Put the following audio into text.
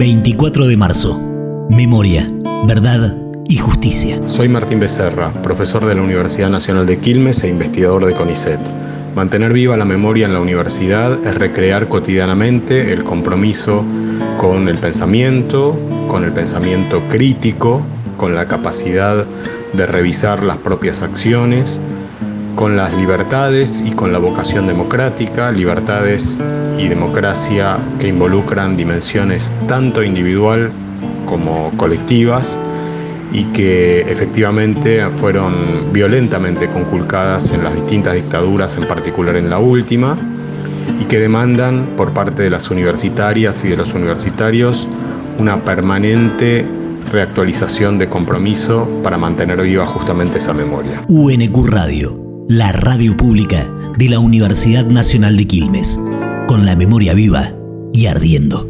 24 de marzo. Memoria, verdad y justicia. Soy Martín Becerra, profesor de la Universidad Nacional de Quilmes e investigador de CONICET. Mantener viva la memoria en la universidad es recrear cotidianamente el compromiso con el pensamiento, con el pensamiento crítico, con la capacidad de revisar las propias acciones, con las libertades y con la vocación democrática, libertades y democracia que involucran dimensiones tanto individual como colectivas y que efectivamente fueron violentamente conculcadas en las distintas dictaduras, en particular en la última, y que demandan por parte de las universitarias y de los universitarios una permanente reactualización de compromiso para mantener viva justamente esa memoria. UNQ Radio, la radio pública de la Universidad Nacional de Quilmes, con la memoria viva y ardiendo.